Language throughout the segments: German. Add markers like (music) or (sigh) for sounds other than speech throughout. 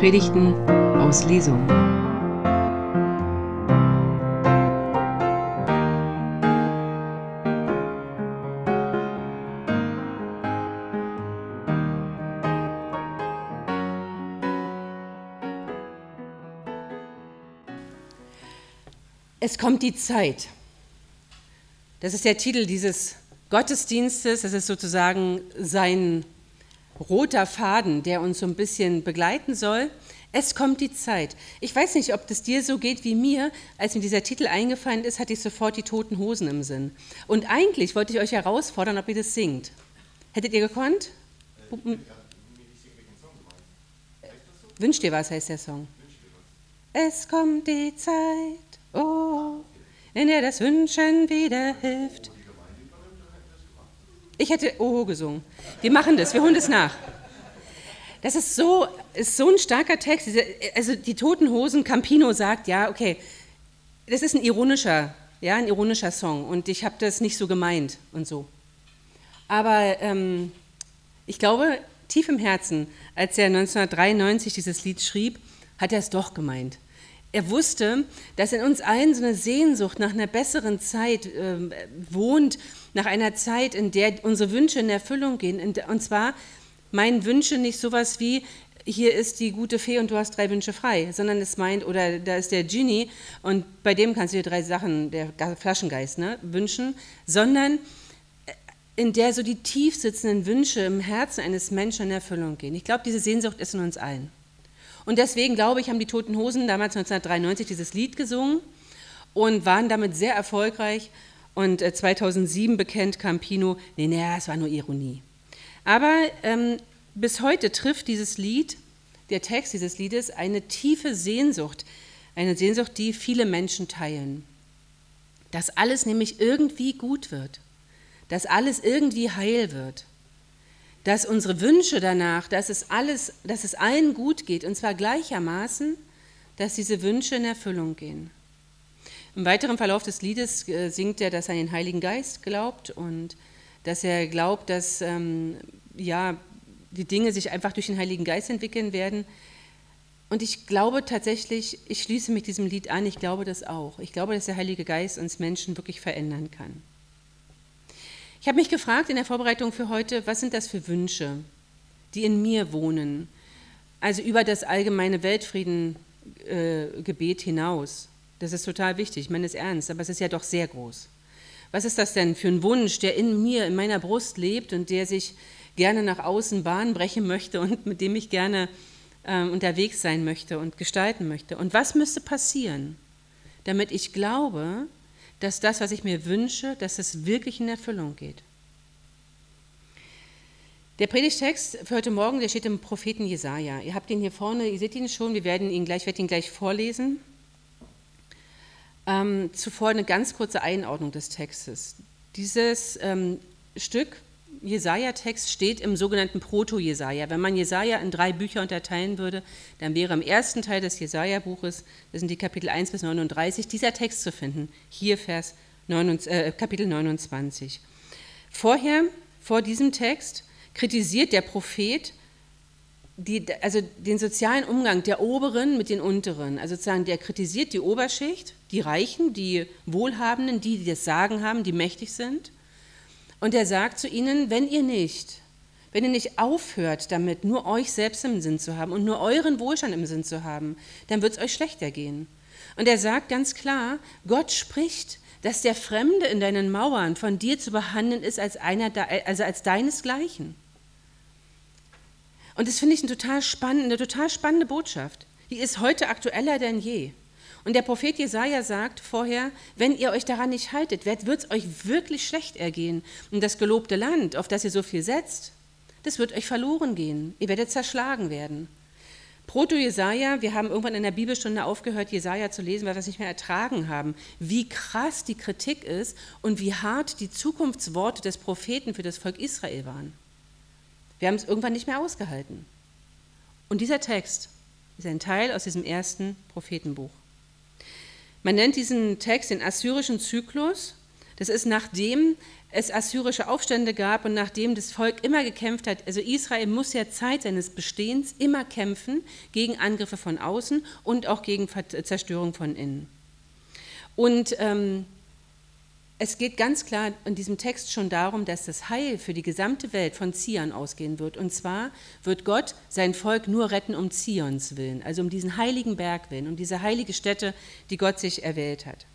Predigten aus Lesung. Es kommt die Zeit. Das ist der Titel dieses Gottesdienstes. Das ist sozusagen sein roter Faden, der uns so ein bisschen begleiten soll. Es kommt die Zeit. Ich weiß nicht, ob das dir so geht wie mir. Als mir dieser Titel eingefallen ist, hatte ich sofort die toten Hosen im Sinn. Und eigentlich wollte ich euch herausfordern, ob ihr das singt. Hättet ihr gekonnt? Wünsch dir was heißt der Song. Es kommt die Zeit, oh, in der das Wünschen wieder hilft. Ich hätte Oho gesungen. Wir machen das, wir holen das nach. Das ist so, ist so ein starker Text. Also die Toten Hosen, Campino sagt, ja, okay, das ist ein ironischer, ja, ein ironischer Song und ich habe das nicht so gemeint und so. Aber ähm, ich glaube, tief im Herzen, als er 1993 dieses Lied schrieb, hat er es doch gemeint. Er wusste, dass in uns allen so eine Sehnsucht nach einer besseren Zeit äh, wohnt, nach einer Zeit, in der unsere Wünsche in Erfüllung gehen. Und zwar meinen Wünsche nicht sowas wie, hier ist die gute Fee und du hast drei Wünsche frei, sondern es meint, oder da ist der Genie und bei dem kannst du dir drei Sachen, der Flaschengeist, ne, wünschen, sondern äh, in der so die tief sitzenden Wünsche im Herzen eines Menschen in Erfüllung gehen. Ich glaube, diese Sehnsucht ist in uns allen. Und deswegen, glaube ich, haben die Toten Hosen damals 1993 dieses Lied gesungen und waren damit sehr erfolgreich und 2007 äh, bekennt Campino, nee, nee, es war nur Ironie. Aber ähm, bis heute trifft dieses Lied, der Text dieses Liedes, eine tiefe Sehnsucht, eine Sehnsucht, die viele Menschen teilen. Dass alles nämlich irgendwie gut wird, dass alles irgendwie heil wird, dass unsere Wünsche danach, dass es, alles, dass es allen gut geht, und zwar gleichermaßen, dass diese Wünsche in Erfüllung gehen. Im weiteren Verlauf des Liedes äh, singt er, dass er an den Heiligen Geist glaubt und dass er glaubt, dass ähm, ja, die Dinge sich einfach durch den Heiligen Geist entwickeln werden. Und ich glaube tatsächlich, ich schließe mich diesem Lied an, ich glaube das auch. Ich glaube, dass der Heilige Geist uns Menschen wirklich verändern kann. Ich habe mich gefragt in der Vorbereitung für heute, was sind das für Wünsche, die in mir wohnen? Also über das allgemeine Weltfriedengebet äh, hinaus. Das ist total wichtig, ich meine es ernst, aber es ist ja doch sehr groß. Was ist das denn für ein Wunsch, der in mir, in meiner Brust lebt und der sich gerne nach außen Bahn brechen möchte und mit dem ich gerne äh, unterwegs sein möchte und gestalten möchte? Und was müsste passieren, damit ich glaube, dass das, was ich mir wünsche, dass es wirklich in Erfüllung geht? Der Predigtext für heute Morgen, der steht im Propheten Jesaja. Ihr habt ihn hier vorne, ihr seht ihn schon, wir werden ihn gleich, werde ihn gleich vorlesen. Ähm, zuvor eine ganz kurze Einordnung des Textes. Dieses ähm, Stück, Jesaja-Text, steht im sogenannten Proto-Jesaja. Wenn man Jesaja in drei Bücher unterteilen würde, dann wäre im ersten Teil des Jesaja-Buches, das sind die Kapitel 1 bis 39, dieser Text zu finden. Hier Vers 9, äh, Kapitel 29. Vorher, vor diesem Text, kritisiert der Prophet die, also den sozialen Umgang der Oberen mit den Unteren. Also sozusagen, der kritisiert die Oberschicht, die Reichen, die Wohlhabenden, die, die das Sagen haben, die mächtig sind. Und er sagt zu ihnen, wenn ihr nicht, wenn ihr nicht aufhört damit, nur euch selbst im Sinn zu haben und nur euren Wohlstand im Sinn zu haben, dann wird es euch schlechter gehen. Und er sagt ganz klar, Gott spricht, dass der Fremde in deinen Mauern von dir zu behandeln ist als, einer, also als deinesgleichen. Und das finde ich eine total, spannende, eine total spannende Botschaft. Die ist heute aktueller denn je. Und der Prophet Jesaja sagt vorher: Wenn ihr euch daran nicht haltet, wird es euch wirklich schlecht ergehen. Und das gelobte Land, auf das ihr so viel setzt, das wird euch verloren gehen. Ihr werdet zerschlagen werden. Proto-Jesaja, wir haben irgendwann in der Bibelstunde aufgehört, Jesaja zu lesen, weil wir es nicht mehr ertragen haben. Wie krass die Kritik ist und wie hart die Zukunftsworte des Propheten für das Volk Israel waren. Wir haben es irgendwann nicht mehr ausgehalten. Und dieser Text ist ein Teil aus diesem ersten Prophetenbuch. Man nennt diesen Text den assyrischen Zyklus. Das ist nachdem es assyrische Aufstände gab und nachdem das Volk immer gekämpft hat, also Israel muss ja Zeit seines Bestehens immer kämpfen gegen Angriffe von außen und auch gegen Zerstörung von innen. Und ähm, es geht ganz klar in diesem Text schon darum, dass das Heil für die gesamte Welt von Zion ausgehen wird. Und zwar wird Gott sein Volk nur retten um Zions willen, also um diesen heiligen Berg willen, um diese heilige Stätte, die Gott sich erwählt hat.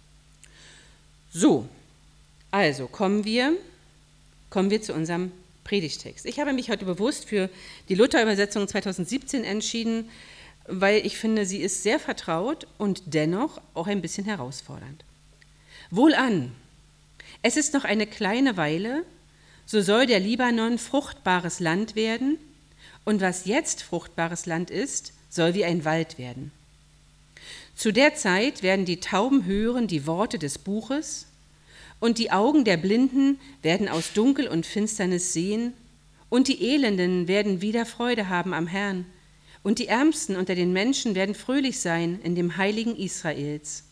So, also kommen wir, kommen wir zu unserem Predigtext. Ich habe mich heute bewusst für die Luther-Übersetzung 2017 entschieden, weil ich finde, sie ist sehr vertraut und dennoch auch ein bisschen herausfordernd. Wohlan, es ist noch eine kleine Weile, so soll der Libanon fruchtbares Land werden, und was jetzt fruchtbares Land ist, soll wie ein Wald werden. Zu der Zeit werden die Tauben hören die Worte des Buches, und die Augen der Blinden werden aus Dunkel und Finsternis sehen, und die Elenden werden wieder Freude haben am Herrn, und die Ärmsten unter den Menschen werden fröhlich sein in dem heiligen Israels.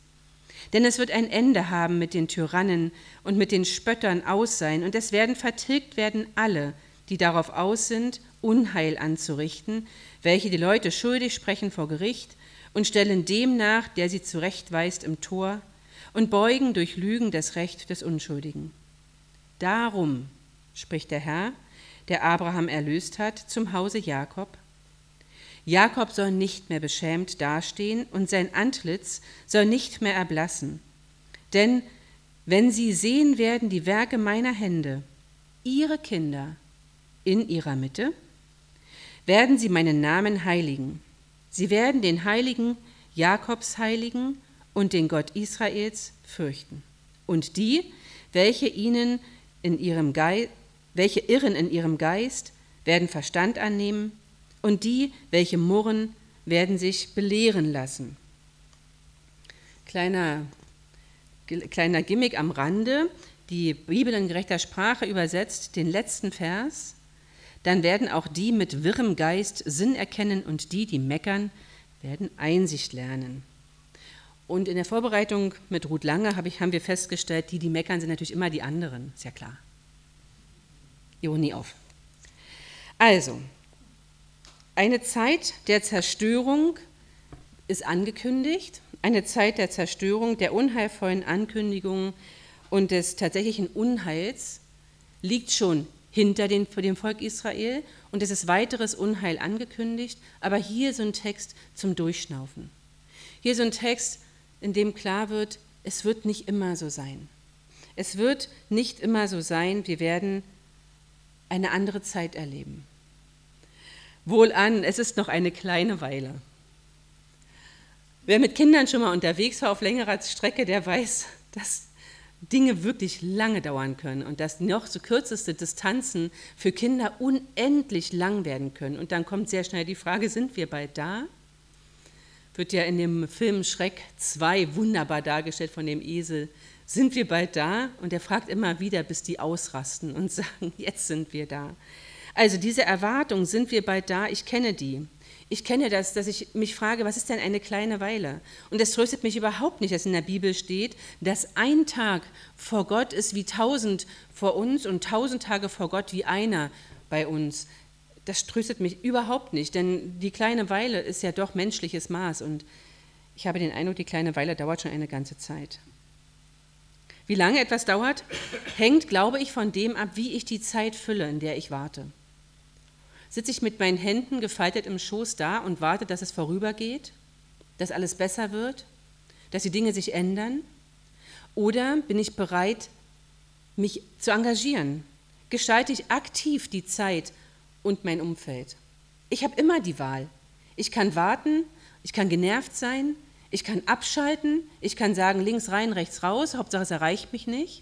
Denn es wird ein Ende haben mit den Tyrannen und mit den Spöttern aus sein, und es werden vertilgt werden alle, die darauf aus sind, Unheil anzurichten, welche die Leute schuldig sprechen vor Gericht und stellen dem nach, der sie zurechtweist im Tor, und beugen durch Lügen das Recht des Unschuldigen. Darum, spricht der Herr, der Abraham erlöst hat, zum Hause Jakob. Jakob soll nicht mehr beschämt dastehen und sein Antlitz soll nicht mehr erblassen. Denn wenn sie sehen werden die Werke meiner Hände, ihre Kinder in ihrer Mitte, werden sie meinen Namen heiligen. Sie werden den Heiligen Jakobs heiligen und den Gott Israels fürchten. Und die, welche ihnen in ihrem Geist, welche irren in ihrem Geist, werden Verstand annehmen, und die, welche murren, werden sich belehren lassen. Kleiner, kleiner Gimmick am Rande, die Bibel in gerechter Sprache übersetzt den letzten Vers, dann werden auch die mit wirrem Geist Sinn erkennen und die, die meckern, werden Einsicht lernen. Und in der Vorbereitung mit Ruth Lange hab ich, haben wir festgestellt, die, die meckern, sind natürlich immer die anderen, ist ja klar. Ironie auf. Also, eine Zeit der Zerstörung ist angekündigt, eine Zeit der Zerstörung, der unheilvollen Ankündigungen und des tatsächlichen Unheils liegt schon hinter den, dem Volk Israel und es ist weiteres Unheil angekündigt, aber hier so ein Text zum Durchschnaufen. Hier so ein Text, in dem klar wird, es wird nicht immer so sein. Es wird nicht immer so sein, wir werden eine andere Zeit erleben. Wohlan, es ist noch eine kleine Weile. Wer mit Kindern schon mal unterwegs war auf längerer Strecke, der weiß, dass Dinge wirklich lange dauern können und dass noch so kürzeste Distanzen für Kinder unendlich lang werden können. Und dann kommt sehr schnell die Frage, sind wir bald da? wird ja in dem Film Schreck 2 wunderbar dargestellt von dem Esel. Sind wir bald da? Und er fragt immer wieder, bis die ausrasten und (laughs) sagen, jetzt sind wir da. Also diese Erwartung, sind wir bald da? Ich kenne die. Ich kenne das, dass ich mich frage, was ist denn eine kleine Weile? Und es tröstet mich überhaupt nicht, dass in der Bibel steht, dass ein Tag vor Gott ist wie tausend vor uns und tausend Tage vor Gott wie einer bei uns das tröstet mich überhaupt nicht, denn die kleine Weile ist ja doch menschliches Maß und ich habe den Eindruck, die kleine Weile dauert schon eine ganze Zeit. Wie lange etwas dauert, hängt, glaube ich, von dem ab, wie ich die Zeit fülle, in der ich warte. Sitze ich mit meinen Händen gefaltet im Schoß da und warte, dass es vorübergeht, dass alles besser wird, dass die Dinge sich ändern? Oder bin ich bereit, mich zu engagieren? Gestalte ich aktiv die Zeit und mein Umfeld. Ich habe immer die Wahl. Ich kann warten, ich kann genervt sein, ich kann abschalten, ich kann sagen, links rein, rechts raus, Hauptsache es erreicht mich nicht.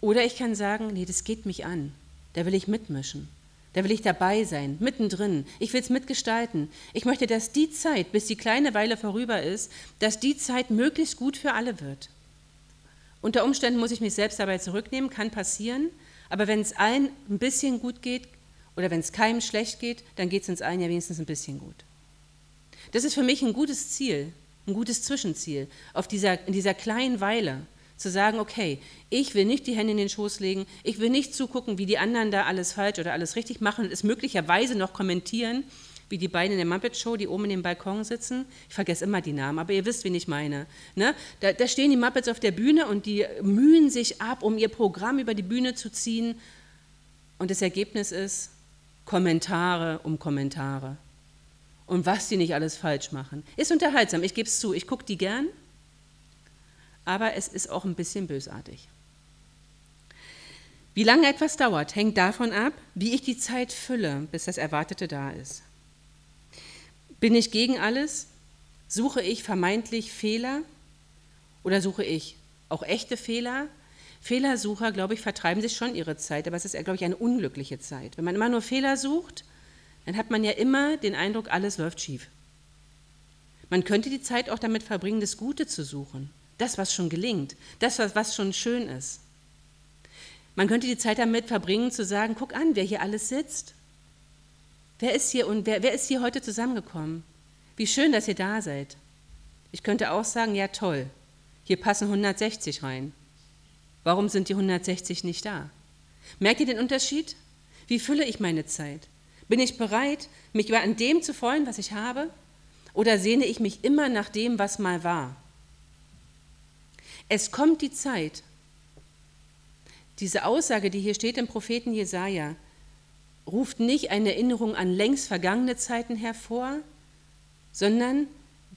Oder ich kann sagen, nee, das geht mich an, da will ich mitmischen, da will ich dabei sein, mittendrin, ich will es mitgestalten. Ich möchte, dass die Zeit, bis die kleine Weile vorüber ist, dass die Zeit möglichst gut für alle wird. Unter Umständen muss ich mich selbst dabei zurücknehmen, kann passieren, aber wenn es allen ein bisschen gut geht oder wenn es keinem schlecht geht, dann geht es uns allen ja wenigstens ein bisschen gut. Das ist für mich ein gutes Ziel, ein gutes Zwischenziel, auf dieser, in dieser kleinen Weile Zu sagen, okay, ich will nicht die Hände in den Schoß legen, ich will nicht zugucken, wie die anderen da alles falsch oder alles richtig machen und es möglicherweise noch kommentieren, wie die beiden in der Muppet Show, die oben in dem Balkon sitzen. Ich vergesse immer die Namen, aber ihr wisst, wen ich meine. Ne? Da, da stehen die Muppets auf der Bühne und die mühen sich ab, um ihr Programm über die Bühne zu ziehen. Und das Ergebnis ist Kommentare um Kommentare. Und was die nicht alles falsch machen. Ist unterhaltsam, ich gebe es zu, ich gucke die gern, aber es ist auch ein bisschen bösartig. Wie lange etwas dauert, hängt davon ab, wie ich die Zeit fülle, bis das Erwartete da ist. Bin ich gegen alles? Suche ich vermeintlich Fehler oder suche ich auch echte Fehler? Fehlersucher, glaube ich, vertreiben sich schon ihre Zeit, aber es ist, glaube ich, eine unglückliche Zeit. Wenn man immer nur Fehler sucht, dann hat man ja immer den Eindruck, alles läuft schief. Man könnte die Zeit auch damit verbringen, das Gute zu suchen, das, was schon gelingt, das, was schon schön ist. Man könnte die Zeit damit verbringen, zu sagen, guck an, wer hier alles sitzt. Wer ist hier und wer, wer ist hier heute zusammengekommen? Wie schön, dass ihr da seid. Ich könnte auch sagen, ja toll, hier passen 160 rein. Warum sind die 160 nicht da? Merkt ihr den Unterschied? Wie fülle ich meine Zeit? Bin ich bereit, mich an dem zu freuen, was ich habe? Oder sehne ich mich immer nach dem, was mal war? Es kommt die Zeit. Diese Aussage, die hier steht im Propheten Jesaja, ruft nicht eine Erinnerung an längst vergangene Zeiten hervor, sondern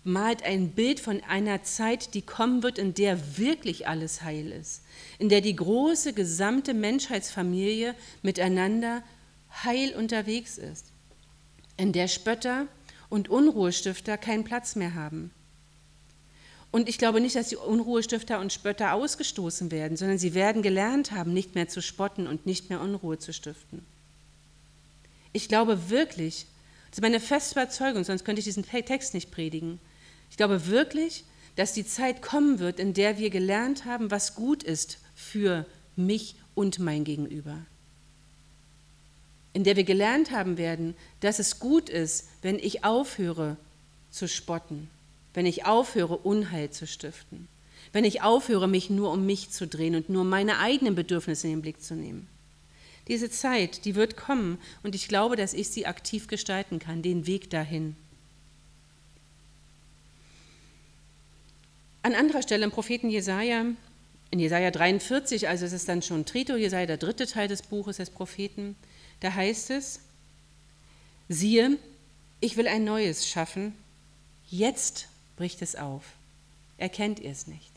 malt ein Bild von einer Zeit, die kommen wird, in der wirklich alles heil ist, in der die große gesamte Menschheitsfamilie miteinander heil unterwegs ist, in der Spötter und Unruhestifter keinen Platz mehr haben. Und ich glaube nicht, dass die Unruhestifter und Spötter ausgestoßen werden, sondern sie werden gelernt haben, nicht mehr zu spotten und nicht mehr Unruhe zu stiften. Ich glaube wirklich, das ist meine feste Überzeugung, sonst könnte ich diesen Text nicht predigen. Ich glaube wirklich, dass die Zeit kommen wird, in der wir gelernt haben, was gut ist für mich und mein Gegenüber. In der wir gelernt haben werden, dass es gut ist, wenn ich aufhöre zu spotten, wenn ich aufhöre, Unheil zu stiften, wenn ich aufhöre, mich nur um mich zu drehen und nur meine eigenen Bedürfnisse in den Blick zu nehmen. Diese Zeit, die wird kommen und ich glaube, dass ich sie aktiv gestalten kann, den Weg dahin. An anderer Stelle im Propheten Jesaja, in Jesaja 43, also es ist dann schon Trito, Jesaja, der dritte Teil des Buches des Propheten, da heißt es: Siehe, ich will ein Neues schaffen, jetzt bricht es auf. Erkennt ihr es nicht?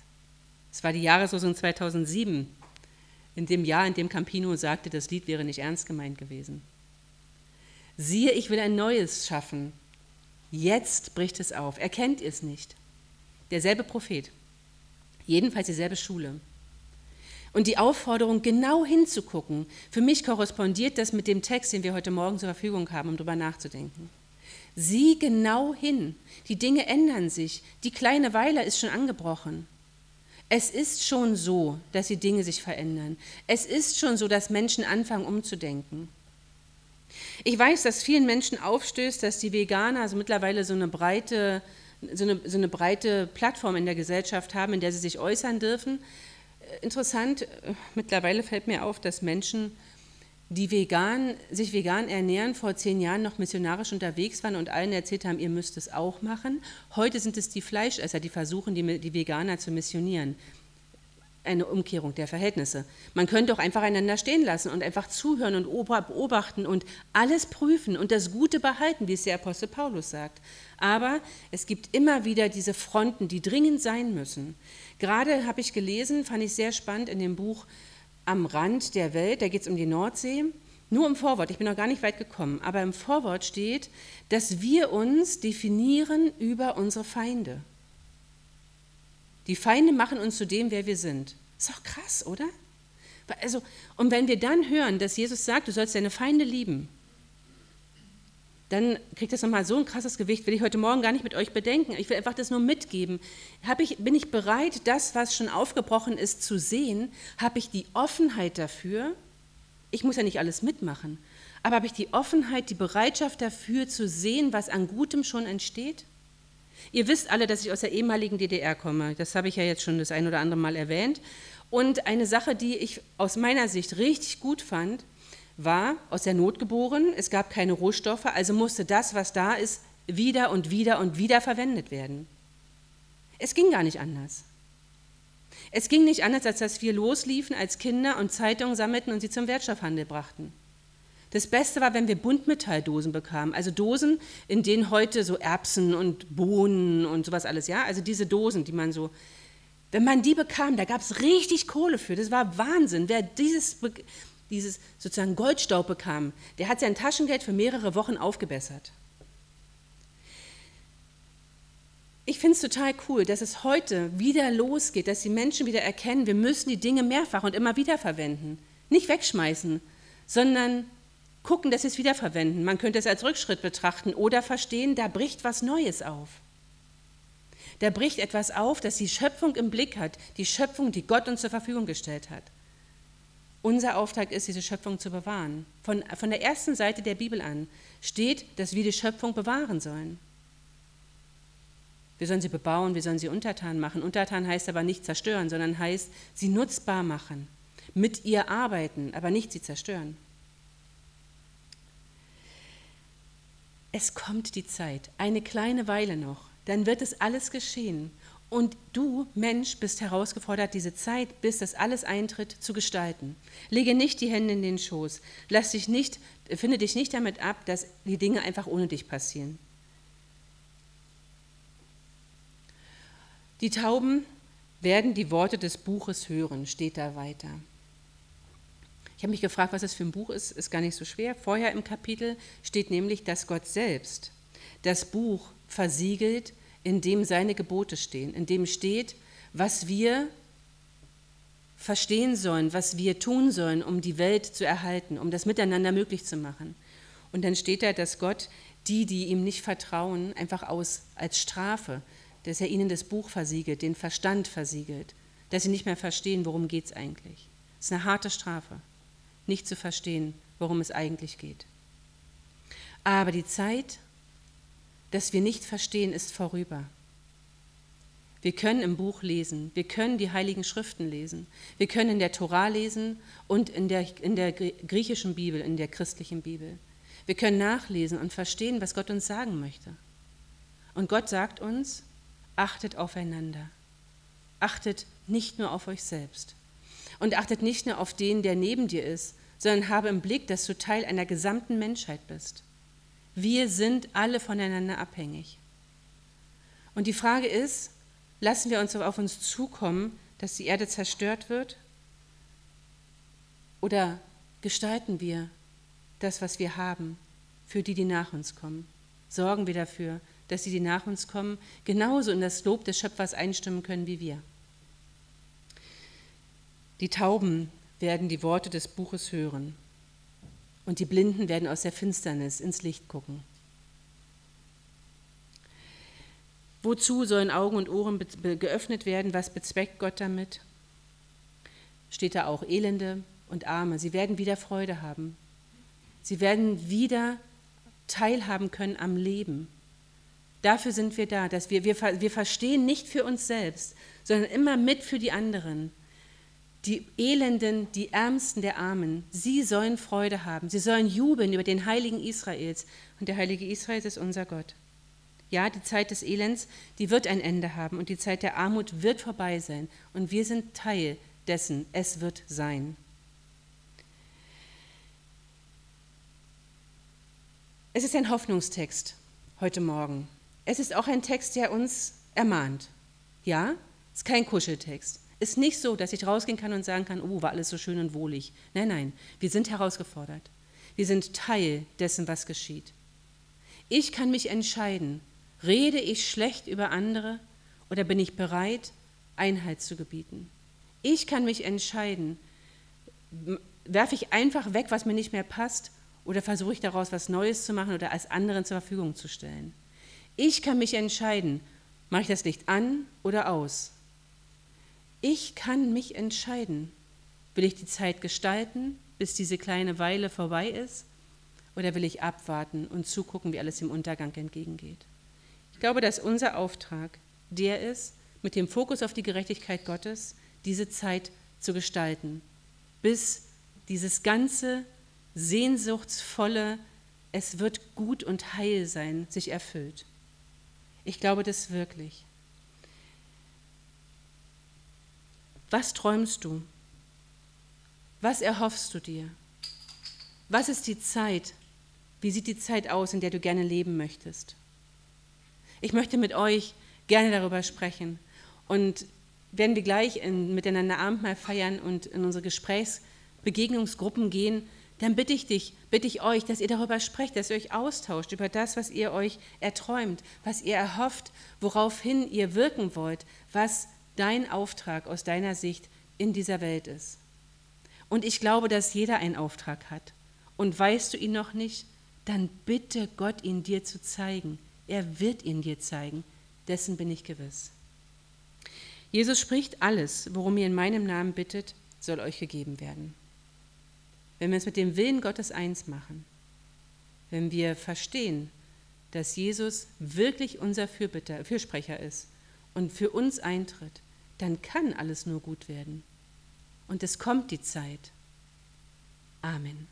Es war die Jahreslosung 2007 in dem Jahr, in dem Campino sagte, das Lied wäre nicht ernst gemeint gewesen. Siehe, ich will ein neues schaffen. Jetzt bricht es auf. Erkennt ihr es nicht? Derselbe Prophet. Jedenfalls dieselbe Schule. Und die Aufforderung, genau hinzugucken, für mich korrespondiert das mit dem Text, den wir heute Morgen zur Verfügung haben, um darüber nachzudenken. Sieh genau hin. Die Dinge ändern sich. Die kleine Weiler ist schon angebrochen. Es ist schon so, dass die Dinge sich verändern. Es ist schon so, dass Menschen anfangen umzudenken. Ich weiß, dass vielen Menschen aufstößt, dass die Veganer also mittlerweile so eine breite, so eine, so eine breite Plattform in der Gesellschaft haben, in der sie sich äußern dürfen. Interessant, mittlerweile fällt mir auf, dass Menschen die vegan, sich vegan ernähren, vor zehn Jahren noch missionarisch unterwegs waren und allen erzählt haben, ihr müsst es auch machen. Heute sind es die Fleischesser, die versuchen, die, die Veganer zu missionieren. Eine Umkehrung der Verhältnisse. Man könnte auch einfach einander stehen lassen und einfach zuhören und beobachten und alles prüfen und das Gute behalten, wie es der Apostel Paulus sagt. Aber es gibt immer wieder diese Fronten, die dringend sein müssen. Gerade habe ich gelesen, fand ich sehr spannend in dem Buch am Rand der Welt, da geht es um die Nordsee. Nur im Vorwort, ich bin noch gar nicht weit gekommen, aber im Vorwort steht, dass wir uns definieren über unsere Feinde. Die Feinde machen uns zu dem, wer wir sind. Ist doch krass, oder? Also, und wenn wir dann hören, dass Jesus sagt, du sollst deine Feinde lieben, dann kriegt das nochmal so ein krasses Gewicht, will ich heute Morgen gar nicht mit euch bedenken. Ich will einfach das nur mitgeben. Ich, bin ich bereit, das, was schon aufgebrochen ist, zu sehen? Habe ich die Offenheit dafür? Ich muss ja nicht alles mitmachen, aber habe ich die Offenheit, die Bereitschaft dafür zu sehen, was an Gutem schon entsteht? Ihr wisst alle, dass ich aus der ehemaligen DDR komme. Das habe ich ja jetzt schon das ein oder andere Mal erwähnt. Und eine Sache, die ich aus meiner Sicht richtig gut fand, war aus der Not geboren. Es gab keine Rohstoffe, also musste das, was da ist, wieder und wieder und wieder verwendet werden. Es ging gar nicht anders. Es ging nicht anders, als dass wir losliefen als Kinder und Zeitungen sammelten und sie zum Wertstoffhandel brachten. Das Beste war, wenn wir Buntmetalldosen bekamen, also Dosen, in denen heute so Erbsen und Bohnen und sowas alles, ja, also diese Dosen, die man so, wenn man die bekam, da gab es richtig Kohle für, das war Wahnsinn. Wer dieses, dieses sozusagen Goldstaub bekam, der hat sein Taschengeld für mehrere Wochen aufgebessert. Ich finde es total cool, dass es heute wieder losgeht, dass die Menschen wieder erkennen, wir müssen die Dinge mehrfach und immer wieder verwenden. Nicht wegschmeißen, sondern gucken, dass sie es wiederverwenden. Man könnte es als Rückschritt betrachten oder verstehen, da bricht was Neues auf. Da bricht etwas auf, das die Schöpfung im Blick hat, die Schöpfung, die Gott uns zur Verfügung gestellt hat. Unser Auftrag ist, diese Schöpfung zu bewahren. Von, von der ersten Seite der Bibel an steht, dass wir die Schöpfung bewahren sollen. Wir sollen sie bebauen, wir sollen sie untertan machen. Untertan heißt aber nicht zerstören, sondern heißt sie nutzbar machen, mit ihr arbeiten, aber nicht sie zerstören. es kommt die Zeit, eine kleine Weile noch, dann wird es alles geschehen. Und du, Mensch, bist herausgefordert, diese Zeit, bis das alles eintritt, zu gestalten. Lege nicht die Hände in den Schoß. Lass dich nicht, finde dich nicht damit ab, dass die Dinge einfach ohne dich passieren. Die Tauben werden die Worte des Buches hören, steht da weiter. Ich habe mich gefragt, was das für ein Buch ist, ist gar nicht so schwer. Vorher im Kapitel steht nämlich, dass Gott selbst das Buch versiegelt, in dem seine Gebote stehen, in dem steht, was wir verstehen sollen, was wir tun sollen, um die Welt zu erhalten, um das Miteinander möglich zu machen. Und dann steht da, dass Gott die, die ihm nicht vertrauen, einfach aus als Strafe, dass er ihnen das Buch versiegelt, den Verstand versiegelt, dass sie nicht mehr verstehen, worum geht es eigentlich. Das ist eine harte Strafe nicht zu verstehen, worum es eigentlich geht. Aber die Zeit, dass wir nicht verstehen, ist vorüber. Wir können im Buch lesen, wir können die heiligen Schriften lesen, wir können in der Tora lesen und in der, in der griechischen Bibel, in der christlichen Bibel. Wir können nachlesen und verstehen, was Gott uns sagen möchte. Und Gott sagt uns, achtet aufeinander. Achtet nicht nur auf euch selbst. Und achtet nicht nur auf den, der neben dir ist, sondern habe im Blick, dass du Teil einer gesamten Menschheit bist. Wir sind alle voneinander abhängig. Und die Frage ist, lassen wir uns auf uns zukommen, dass die Erde zerstört wird? Oder gestalten wir das, was wir haben, für die, die nach uns kommen? Sorgen wir dafür, dass die, die nach uns kommen, genauso in das Lob des Schöpfers einstimmen können wie wir? Die Tauben werden die Worte des Buches hören und die Blinden werden aus der Finsternis ins Licht gucken. Wozu sollen Augen und Ohren geöffnet werden? Was bezweckt Gott damit? Steht da auch Elende und Arme. Sie werden wieder Freude haben. Sie werden wieder teilhaben können am Leben. Dafür sind wir da, dass wir, wir, wir verstehen nicht für uns selbst, sondern immer mit für die anderen die Elenden, die Ärmsten der Armen, sie sollen Freude haben, sie sollen jubeln über den Heiligen Israels. Und der Heilige Israel ist unser Gott. Ja, die Zeit des Elends, die wird ein Ende haben und die Zeit der Armut wird vorbei sein. Und wir sind Teil dessen, es wird sein. Es ist ein Hoffnungstext heute Morgen. Es ist auch ein Text, der uns ermahnt. Ja, es ist kein Kuscheltext. Ist nicht so, dass ich rausgehen kann und sagen kann, oh, war alles so schön und wohlig. Nein, nein, wir sind herausgefordert. Wir sind Teil dessen, was geschieht. Ich kann mich entscheiden, rede ich schlecht über andere oder bin ich bereit, Einheit zu gebieten. Ich kann mich entscheiden, werfe ich einfach weg, was mir nicht mehr passt, oder versuche ich daraus was Neues zu machen oder als anderen zur Verfügung zu stellen. Ich kann mich entscheiden, mache ich das Licht an oder aus? Ich kann mich entscheiden. Will ich die Zeit gestalten, bis diese kleine Weile vorbei ist? Oder will ich abwarten und zugucken, wie alles im Untergang entgegengeht? Ich glaube, dass unser Auftrag der ist, mit dem Fokus auf die Gerechtigkeit Gottes diese Zeit zu gestalten, bis dieses ganze sehnsuchtsvolle, es wird gut und heil sein, sich erfüllt. Ich glaube das wirklich. Was träumst du? Was erhoffst du dir? Was ist die Zeit? Wie sieht die Zeit aus, in der du gerne leben möchtest? Ich möchte mit euch gerne darüber sprechen und werden wir gleich in, miteinander Abendmahl feiern und in unsere Gesprächsbegegnungsgruppen gehen, dann bitte ich dich, bitte ich euch, dass ihr darüber sprecht, dass ihr euch austauscht über das, was ihr euch erträumt, was ihr erhofft, woraufhin ihr wirken wollt, was dein Auftrag aus deiner Sicht in dieser Welt ist. Und ich glaube, dass jeder einen Auftrag hat. Und weißt du ihn noch nicht, dann bitte Gott, ihn dir zu zeigen. Er wird ihn dir zeigen. Dessen bin ich gewiss. Jesus spricht, alles, worum ihr in meinem Namen bittet, soll euch gegeben werden. Wenn wir es mit dem Willen Gottes eins machen, wenn wir verstehen, dass Jesus wirklich unser Fürbitter, Fürsprecher ist und für uns eintritt, dann kann alles nur gut werden. Und es kommt die Zeit. Amen.